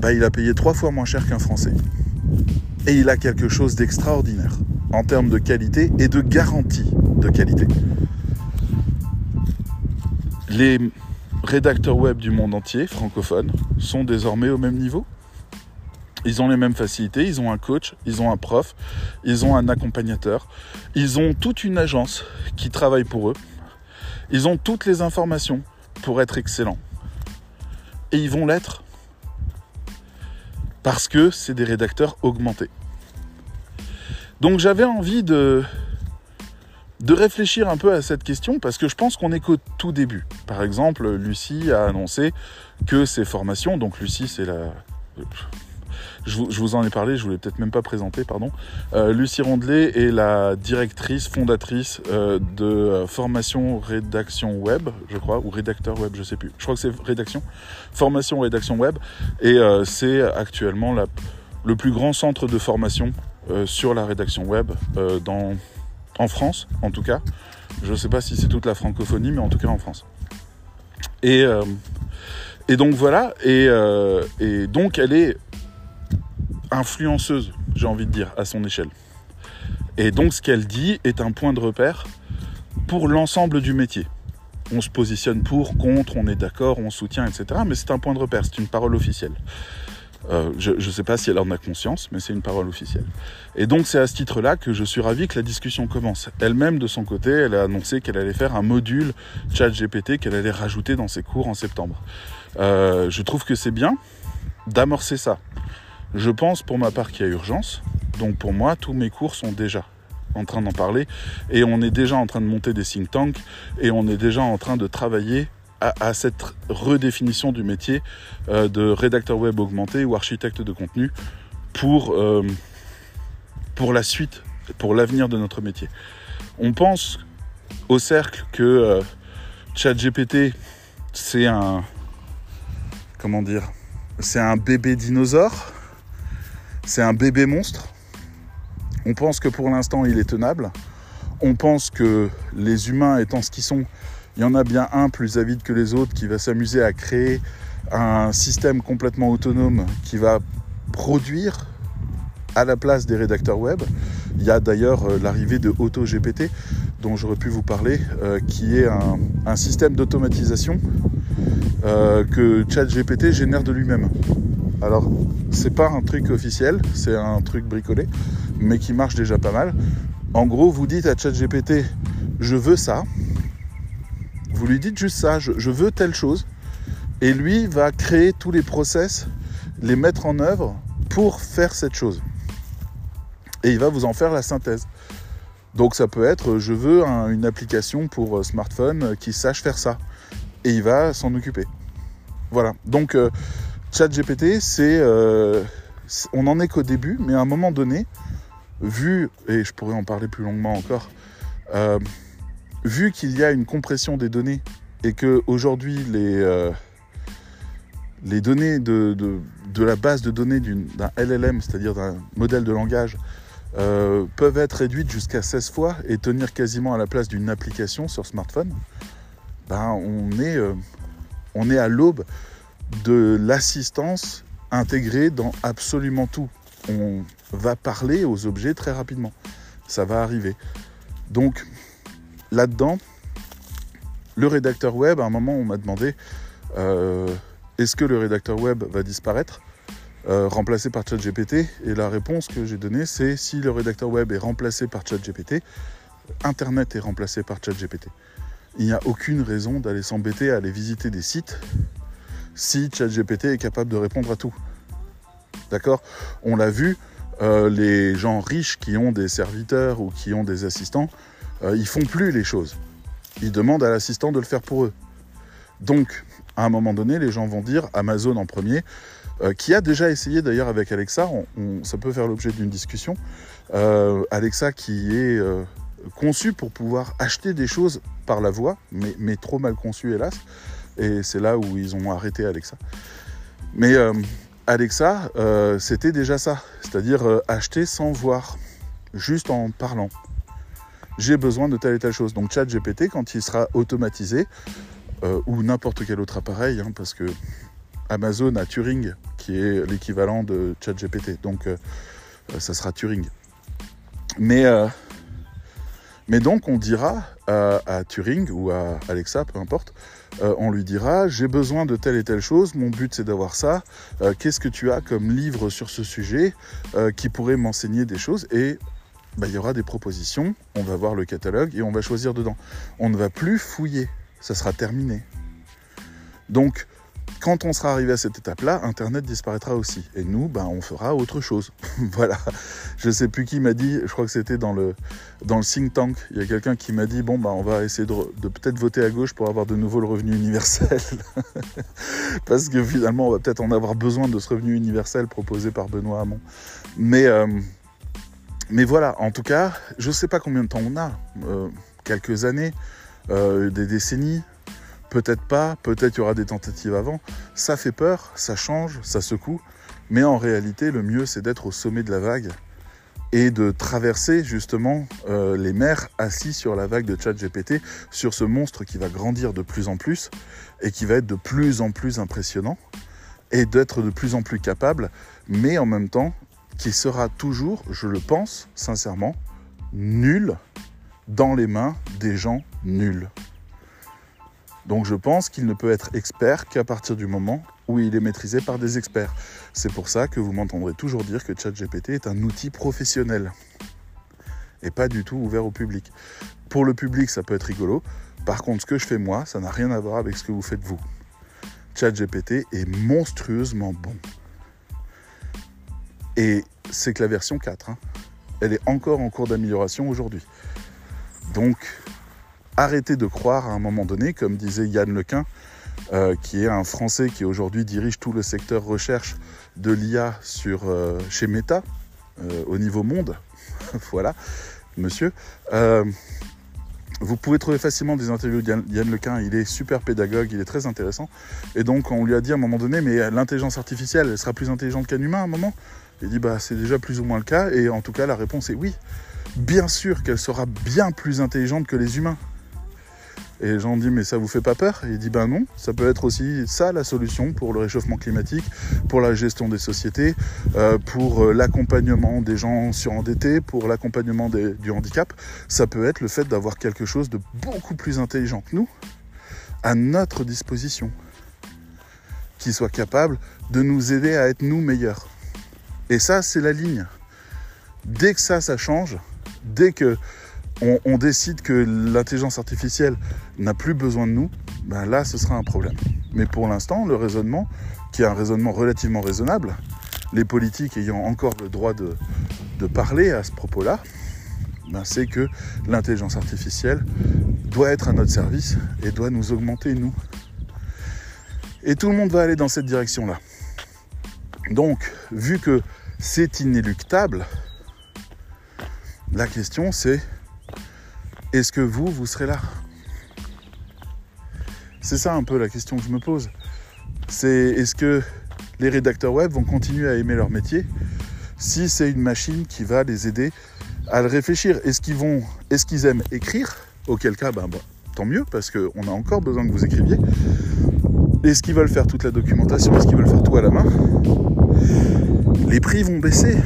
bah, il a payé trois fois moins cher qu'un Français. Et il a quelque chose d'extraordinaire en termes de qualité et de garantie de qualité. Les rédacteurs web du monde entier, francophones, sont désormais au même niveau. Ils ont les mêmes facilités, ils ont un coach, ils ont un prof, ils ont un accompagnateur, ils ont toute une agence qui travaille pour eux, ils ont toutes les informations pour être excellents. Et ils vont l'être parce que c'est des rédacteurs augmentés. Donc j'avais envie de, de réfléchir un peu à cette question parce que je pense qu'on est qu'au tout début. Par exemple, Lucie a annoncé que ses formations, donc Lucie c'est la... Je vous, en ai parlé, je ne vous l'ai peut-être même pas présenté, pardon. Euh, Lucie Rondelet est la directrice, fondatrice euh, de euh, formation rédaction web, je crois, ou rédacteur web, je sais plus. Je crois que c'est rédaction. Formation rédaction web. Et c'est actuellement le plus grand centre de formation sur la rédaction web dans, en France, en tout cas. Je ne sais pas si c'est toute la francophonie, mais en tout cas en France. Et, et donc voilà, et, et donc elle est influenceuse, j'ai envie de dire, à son échelle. Et donc ce qu'elle dit est un point de repère pour l'ensemble du métier. On se positionne pour, contre, on est d'accord, on soutient, etc. Mais c'est un point de repère, c'est une parole officielle. Euh, je ne sais pas si elle en a conscience, mais c'est une parole officielle. Et donc c'est à ce titre-là que je suis ravi que la discussion commence. Elle-même, de son côté, elle a annoncé qu'elle allait faire un module chat GPT qu'elle allait rajouter dans ses cours en septembre. Euh, je trouve que c'est bien d'amorcer ça. Je pense pour ma part qu'il y a urgence. Donc pour moi, tous mes cours sont déjà en train d'en parler et on est déjà en train de monter des think tanks et on est déjà en train de travailler à, cette redéfinition du métier euh, de rédacteur web augmenté ou architecte de contenu pour, euh, pour la suite, pour l'avenir de notre métier. On pense au cercle que euh, ChatGPT, c'est un. Comment dire C'est un bébé dinosaure c'est un bébé monstre. On pense que pour l'instant il est tenable. On pense que les humains étant ce qu'ils sont, il y en a bien un plus avide que les autres qui va s'amuser à créer un système complètement autonome qui va produire à la place des rédacteurs web. Il y a d'ailleurs euh, l'arrivée de AutoGPT dont j'aurais pu vous parler, euh, qui est un, système d'automatisation euh, que ChatGPT génère de lui-même. Alors, c'est pas un truc officiel, c'est un truc bricolé, mais qui marche déjà pas mal. En gros, vous dites à ChatGPT, je veux ça. Vous lui dites juste ça, je, veux telle chose. Et lui va créer tous les process, les mettre en œuvre pour faire cette chose. Et il va vous en faire la synthèse. Donc ça peut être, je veux une application pour euh, smartphone qui sache faire ça. Et il va s'en occuper. Voilà. Donc euh, ChatGPT, c'est, euh, on n'en est qu'au début, mais à un moment donné, vu, et je pourrais en parler plus longuement encore, euh, vu qu'il y a une compression des données et que aujourd'hui les, euh, données de, la base de données d'un LLM, c'est-à-dire d'un modèle de langage, peuvent être réduites jusqu'à 16 fois et tenir quasiment à la place d'une application sur smartphone, ben on est à l'aube de l'assistance intégrée dans absolument tout. On va parler aux objets très rapidement. Ça va arriver. Donc là-dedans, le rédacteur web, à un moment, on m'a demandé euh, est-ce que le rédacteur web va disparaître, euh, remplacé par ChatGPT? Et la réponse que j'ai donnée, c'est si le rédacteur web est remplacé par ChatGPT, Internet est remplacé par ChatGPT. Il n'y a aucune raison d'aller s'embêter à aller visiter des sites si ChatGPT est capable de répondre à tout. D'accord? On l'a vu, euh, les gens riches qui ont des serviteurs ou qui ont des assistants, euh, ils font plus les choses. Ils demandent à l'assistant de le faire pour eux. Donc, à un moment donné, les gens vont dire, Amazon en premier, euh, qui a déjà essayé d'ailleurs avec Alexa, ça peut faire l'objet d'une discussion, Alexa qui est conçu pour pouvoir acheter des choses par la voix, mais, mais trop mal conçu hélas, et c'est là où ils ont arrêté Alexa. Mais Alexa, euh, c'était déjà ça, c'est-à-dire euh, acheter sans voir, juste en parlant. J'ai besoin de telle et telle chose. Donc ChatGPT, quand il sera automatisé, euh, ou n'importe quel autre appareil, hein, parce que Amazon a Turing, qui est l'équivalent de ChatGPT, donc ça sera Turing. Mais, mais donc on dira à Turing ou à Alexa, peu importe, euh, on lui dira j'ai besoin de telle et telle chose, mon but c'est d'avoir ça, euh, qu'est-ce que tu as comme livre sur ce sujet euh, qui pourrait m'enseigner des choses? Et bah, il y aura des propositions, on va voir le catalogue et on va choisir dedans. On ne va plus fouiller, ça sera terminé. Donc quand on sera arrivé à cette étape-là, Internet disparaîtra aussi. Et nous, ben, on fera autre chose. voilà. Je ne sais plus qui m'a dit, je crois que c'était dans le, dans le think tank, il y a quelqu'un qui m'a dit, bon, ben, on va essayer de, peut-être voter à gauche pour avoir de nouveau le revenu universel. Parce que finalement, on va peut-être en avoir besoin de ce revenu universel proposé par Benoît Hamon. Mais, euh, mais voilà, en tout cas, je ne sais pas combien de temps on a. Euh, quelques années, euh, des décennies, Peut-être pas, peut-être il y aura des tentatives avant. Ça fait peur, ça change, ça secoue. Mais en réalité, le mieux, c'est d'être au sommet de la vague et de traverser justement euh, les mers assis sur la vague de ChatGPT, sur ce monstre qui va grandir de plus en plus et qui va être de plus en plus impressionnant et d'être de plus en plus capable, mais en même temps qui sera toujours, je le pense sincèrement, nul dans les mains des gens nuls. Donc je pense qu'il ne peut être expert qu'à partir du moment où il est maîtrisé par des experts. C'est pour ça que vous m'entendrez toujours dire que ChatGPT est un outil professionnel et pas du tout ouvert au public. Pour le public, ça peut être rigolo. Par contre, ce que je fais moi, ça n'a rien à voir avec ce que vous faites vous. ChatGPT est monstrueusement bon. Et c'est que la version 4. Hein. Elle est encore en cours d'amélioration aujourd'hui. Donc, arrêter de croire à un moment donné, comme disait Yann Lequin, euh, qui est un Français qui aujourd'hui dirige tout le secteur recherche de l'IA sur, euh, chez Meta, euh, au niveau monde. voilà, monsieur. vous pouvez trouver facilement des interviews de Yann Lequin, il est super pédagogue, il est très intéressant. Et donc on lui a dit à un moment donné, mais l'intelligence artificielle, elle sera plus intelligente qu'un humain à un moment? Il dit, bah c'est déjà plus ou moins le cas, et en tout cas la réponse est oui. Bien sûr qu'elle sera bien plus intelligente que les humains. Et les gens mais ça vous fait pas peur? Il dit ben non, ça peut être aussi ça la solution pour le réchauffement climatique, pour la gestion des sociétés, euh, pour euh, l'accompagnement des gens surendettés, pour l'accompagnement du handicap. Ça peut être le fait d'avoir quelque chose de beaucoup plus intelligent que nous à notre disposition, qui soit capable de nous aider à être nous meilleurs. Et ça, c'est la ligne. Dès que ça, ça change, dès que on, décide que l'intelligence artificielle n'a plus besoin de nous, ben là, ce sera un problème. Mais pour l'instant, le raisonnement, qui est un raisonnement relativement raisonnable, les politiques ayant encore le droit de, parler à ce propos-là, ben c'est que l'intelligence artificielle doit être à notre service et doit nous augmenter, nous. Et tout le monde va aller dans cette direction-là. Donc, vu que c'est inéluctable, la question c'est est-ce que vous, vous serez là? C'est ça un peu la question que je me pose. C'est est-ce que les rédacteurs web vont continuer à aimer leur métier? Si c'est une machine qui va les aider à le réfléchir Est-ce qu'ils aiment écrire? Auquel cas, ben, tant mieux, parce qu'on a encore besoin que vous écriviez. Est-ce qu'ils veulent faire toute la documentation? Est-ce qu'ils veulent faire tout à la main? Les prix vont baisser,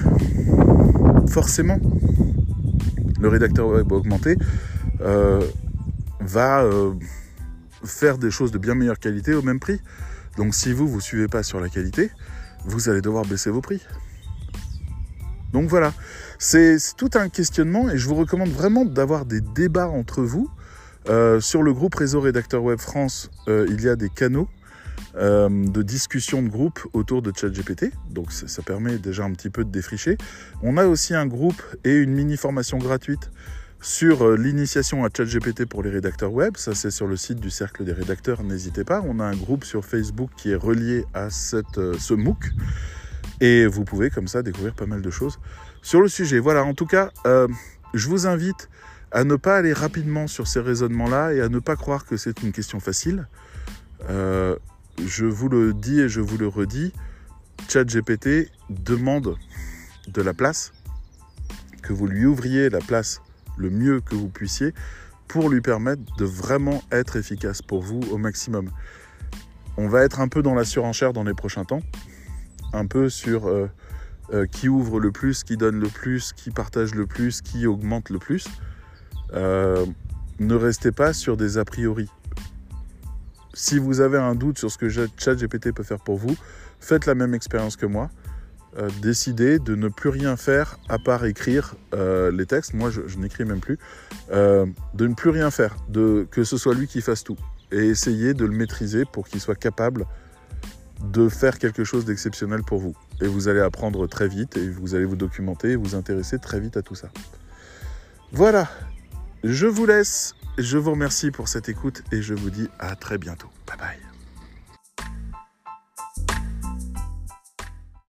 forcément. Le rédacteur web va augmenter, va euh, faire des choses de bien meilleure qualité au même prix. Donc si vous, vous suivez pas sur la qualité, vous allez devoir baisser vos prix. Donc voilà, c'est tout un questionnement et je vous recommande vraiment d'avoir des débats entre vous. Euh, sur le groupe Réseau Rédacteur Web France, il y a des canaux euh, de discussion de groupe autour de ChatGPT. Donc ça, ça permet déjà un petit peu de défricher. On a aussi un groupe et une mini formation gratuite sur euh, l'initiation à ChatGPT pour les rédacteurs web. Ça, c'est sur le site du Cercle des rédacteurs. N'hésitez pas. On a un groupe sur Facebook qui est relié à euh, ce MOOC. Et vous pouvez comme ça découvrir pas mal de choses sur le sujet. Voilà, en tout cas, euh, je vous invite à ne pas aller rapidement sur ces raisonnements-là et à ne pas croire que c'est une question facile. Je vous le dis et je vous le redis, ChatGPT demande de la place, que vous lui ouvriez la place le mieux que vous puissiez pour lui permettre de vraiment être efficace pour vous au maximum. On va être un peu dans la surenchère dans les prochains temps, un peu sur euh, euh, qui ouvre le plus, qui donne le plus, qui partage le plus, qui augmente le plus. Euh, ne restez pas sur des a priori. Si vous avez un doute sur ce que ChatGPT peut faire pour vous, faites la même expérience que moi. Euh, décidez de ne plus rien faire à part écrire euh, les textes. Moi, je, n'écris même plus. Euh, de ne plus rien faire, de, que ce soit lui qui fasse tout. Et essayez de le maîtriser pour qu'il soit capable de faire quelque chose d'exceptionnel pour vous. Et vous allez apprendre très vite et vous allez vous documenter et vous intéresser très vite à tout ça. Voilà, je vous laisse. Je vous remercie pour cette écoute et je vous dis à très bientôt. Bye bye.